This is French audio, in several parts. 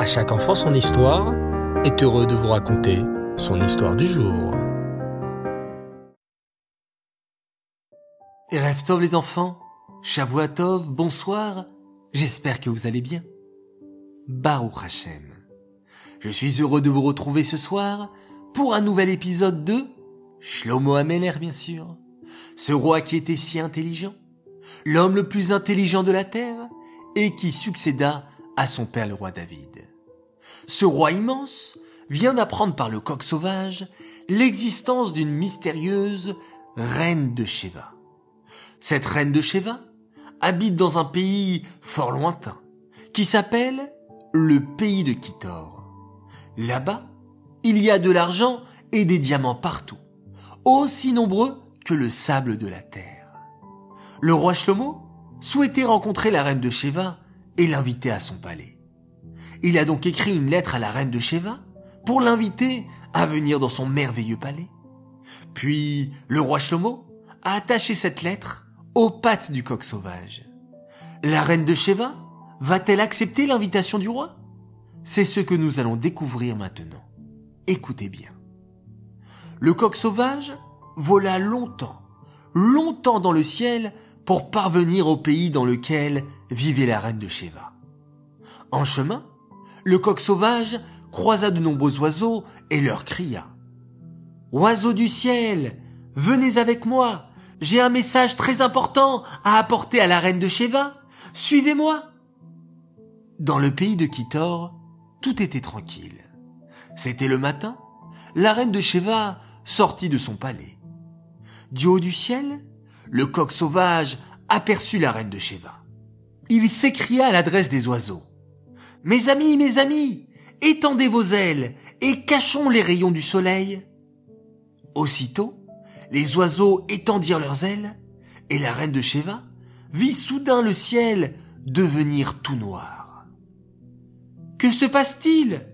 À chaque enfant son histoire est heureux de vous raconter son histoire du jour. Rêve Tov les enfants, Shavuatov, bonsoir, j'espère que vous allez bien. Baruch Hashem. Je suis heureux de vous retrouver ce soir pour un nouvel épisode de Shlomo Amener bien sûr, ce roi qui était si intelligent, l'homme le plus intelligent de la terre et qui succéda à son père le roi David. Ce roi immense vient d'apprendre par le coq sauvage l'existence d'une mystérieuse reine de Sheva. Cette reine de Sheva habite dans un pays fort lointain qui s'appelle le pays de Kitor. Là-bas, il y a de l'argent et des diamants partout, aussi nombreux que le sable de la terre. Le roi Shlomo souhaitait rencontrer la reine de Sheva et l'inviter à son palais. Il a donc écrit une lettre à la reine de Sheva pour l'inviter à venir dans son merveilleux palais. Puis le roi Shlomo a attaché cette lettre aux pattes du coq sauvage. La reine de Sheva va-t-elle accepter l'invitation du roi? C'est ce que nous allons découvrir maintenant. Écoutez bien. Le coq sauvage vola longtemps, longtemps dans le ciel pour parvenir au pays dans lequel vivait la reine de Sheva. En chemin, le coq sauvage croisa de nombreux oiseaux et leur cria. Oiseaux du ciel, venez avec moi, j'ai un message très important à apporter à la reine de Sheva, suivez-moi. Dans le pays de Kitor, tout était tranquille. C'était le matin, la reine de Sheva sortit de son palais. Du haut du ciel, le coq sauvage aperçut la reine de Sheva. Il s'écria à l'adresse des oiseaux. Mes amis, mes amis, étendez vos ailes et cachons les rayons du soleil. Aussitôt, les oiseaux étendirent leurs ailes et la reine de Sheva vit soudain le ciel devenir tout noir. Que se passe-t-il?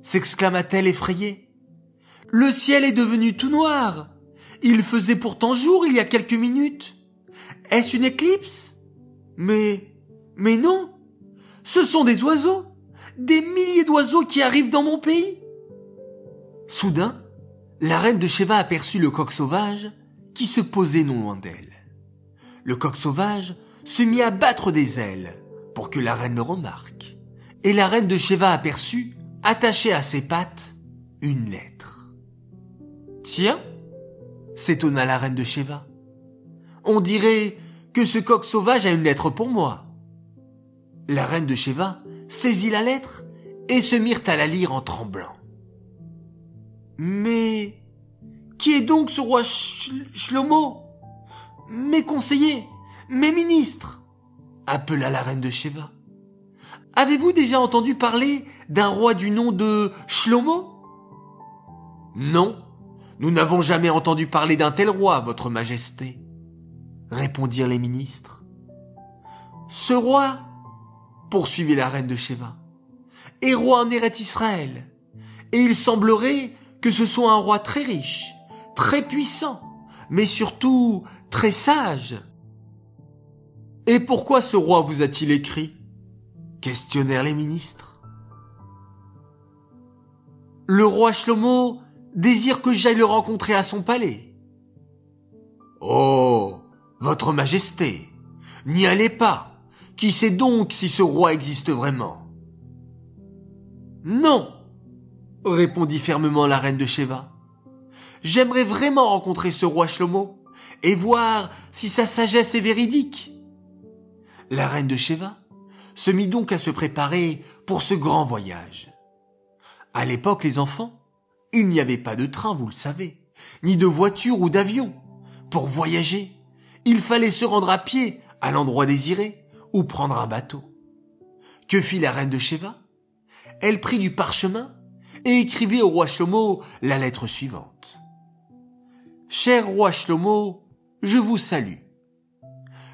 s'exclama-t-elle effrayée. Le ciel est devenu tout noir. Il faisait pourtant jour il y a quelques minutes. Est-ce une éclipse? Mais, mais non. Ce sont des oiseaux. Des milliers d'oiseaux qui arrivent dans mon pays. Soudain, la reine de Sheva aperçut le coq sauvage qui se posait non loin d'elle. Le coq sauvage se mit à battre des ailes pour que la reine le remarque. Et la reine de Sheva aperçut, attachée à ses pattes, une lettre. Tiens, s'étonna la reine de Sheva. On dirait que ce coq sauvage a une lettre pour moi. La reine de Sheva saisit la lettre et se mirent à la lire en tremblant. Mais qui est donc ce roi Shlomo? Mes conseillers, mes ministres appela la reine de Sheva. Avez-vous déjà entendu parler d'un roi du nom de Shlomo? Non, nous n'avons jamais entendu parler d'un tel roi, votre majesté, répondirent les ministres. Ce roi, poursuivit la reine de Sheva, est roi en Eret Israël, et il semblerait que ce soit un roi très riche, très puissant, mais surtout très sage. Et pourquoi ce roi vous a-t-il écrit? Questionnèrent les ministres. Le roi Shlomo désire que j'aille le rencontrer à son palais. Oh, votre majesté, n'y allez pas. Qui sait donc si ce roi existe vraiment? Non, répondit fermement la reine de Sheva. J'aimerais vraiment rencontrer ce roi Shlomo et voir si sa sagesse est véridique. La reine de Sheva se mit donc à se préparer pour ce grand voyage. À l'époque, les enfants, il n'y avait pas de train, vous le savez, ni de voiture ou d'avion. Pour voyager, il fallait se rendre à pied à l'endroit désiré ou prendre un bateau. Que fit la reine de Sheva? Elle prit du parchemin et écrivit au roi Shlomo la lettre suivante. Cher roi Shlomo, je vous salue.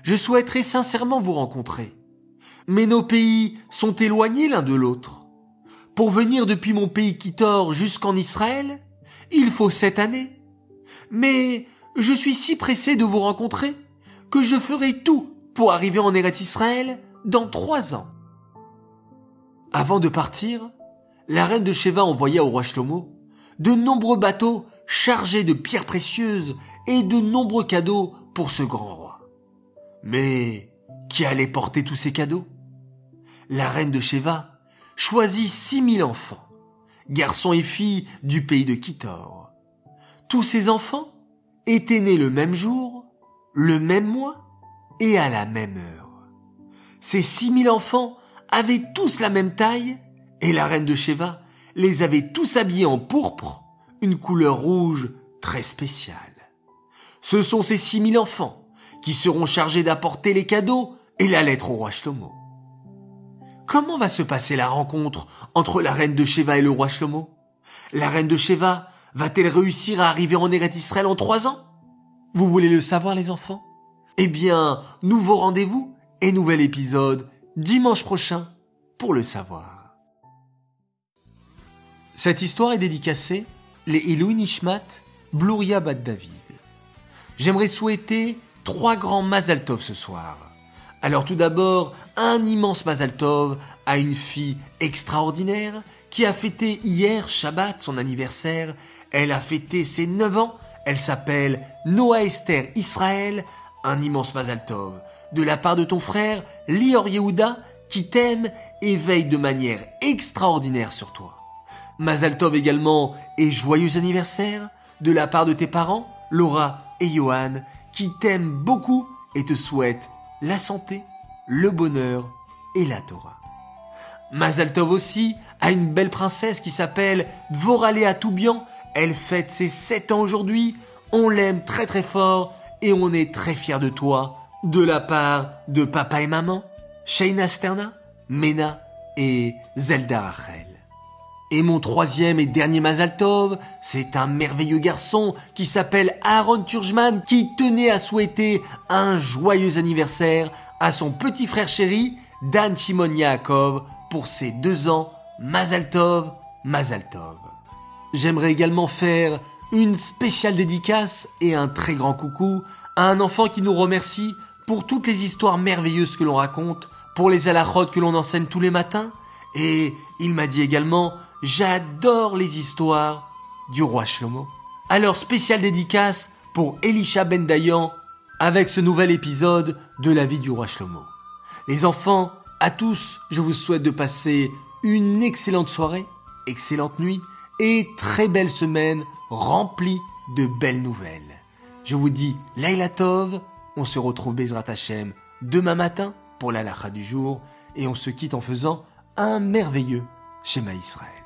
Je souhaiterais sincèrement vous rencontrer. Mais nos pays sont éloignés l'un de l'autre. Pour venir depuis mon pays Kitor jusqu'en Israël, il faut sept années. Mais je suis si pressé de vous rencontrer que je ferai tout pour arriver en Eretz Israël dans trois ans. Avant de partir, la reine de Sheva envoya au roi Shlomo de nombreux bateaux chargés de pierres précieuses et de nombreux cadeaux pour ce grand roi. Mais qui allait porter tous ces cadeaux? La reine de Sheva choisit six mille enfants, garçons et filles du pays de Kitor. Tous ces enfants étaient nés le même jour, le même mois et à la même heure. Ces six mille enfants avaient tous la même taille et la reine de Sheva les avait tous habillés en pourpre, une couleur rouge très spéciale. Ce sont ces six mille enfants qui seront chargés d'apporter les cadeaux et la lettre au roi Shlomo. Comment va se passer la rencontre entre la reine de Sheva et le roi Shlomo? La reine de Sheva va-t-elle réussir à arriver en Eretz Israël en trois ans? Vous voulez le savoir les enfants? Eh bien, nouveau rendez-vous et nouvel épisode dimanche prochain pour le savoir. Cette histoire est dédicacée les Elohim Nishmat Bluria Bat David. J'aimerais souhaiter trois grands Mazal Tov ce soir. Alors tout d'abord, un immense Mazal Tov à une fille extraordinaire qui a fêté hier Shabbat son anniversaire. Elle a fêté ses 9 ans. Elle s'appelle Noah Esther Israël. Un immense Mazal Tov de la part de ton frère Lior Yehuda qui t'aime et veille de manière extraordinaire sur toi. Mazal Tov également et joyeux anniversaire de la part de tes parents Laura et Johan qui t'aiment beaucoup et te souhaitent la santé, le bonheur et la Torah. Mazal Tov aussi a une belle princesse qui s'appelle Dvoralea Toubian. Elle fête ses 7 ans aujourd'hui. On l'aime très très fort et on est très fiers de toi de la part de papa et maman, Sheina Sterna, Mena et Zelda Rachel. Et mon troisième et dernier Mazaltov, c'est un merveilleux garçon qui s'appelle Aaron Turjman qui tenait à souhaiter un joyeux anniversaire à son petit frère chéri, Dan Shimon pour ses deux ans, Mazaltov, Mazaltov. J'aimerais également faire une spéciale dédicace et un très grand coucou à un enfant qui nous remercie pour toutes les histoires merveilleuses que l'on raconte, pour les alachotes que l'on enseigne tous les matins, et il m'a dit également, j'adore les histoires du roi Shlomo. Alors spéciale dédicace pour Elisha Ben Dayan avec ce nouvel épisode de la vie du roi Shlomo. Les enfants, à tous, je vous souhaite de passer une excellente soirée, excellente nuit et très belle semaine remplie de belles nouvelles. Je vous dis Laila Tov, on se retrouve Bezrat Hashem demain matin pour la lacha du jour et on se quitte en faisant un merveilleux schéma Israël.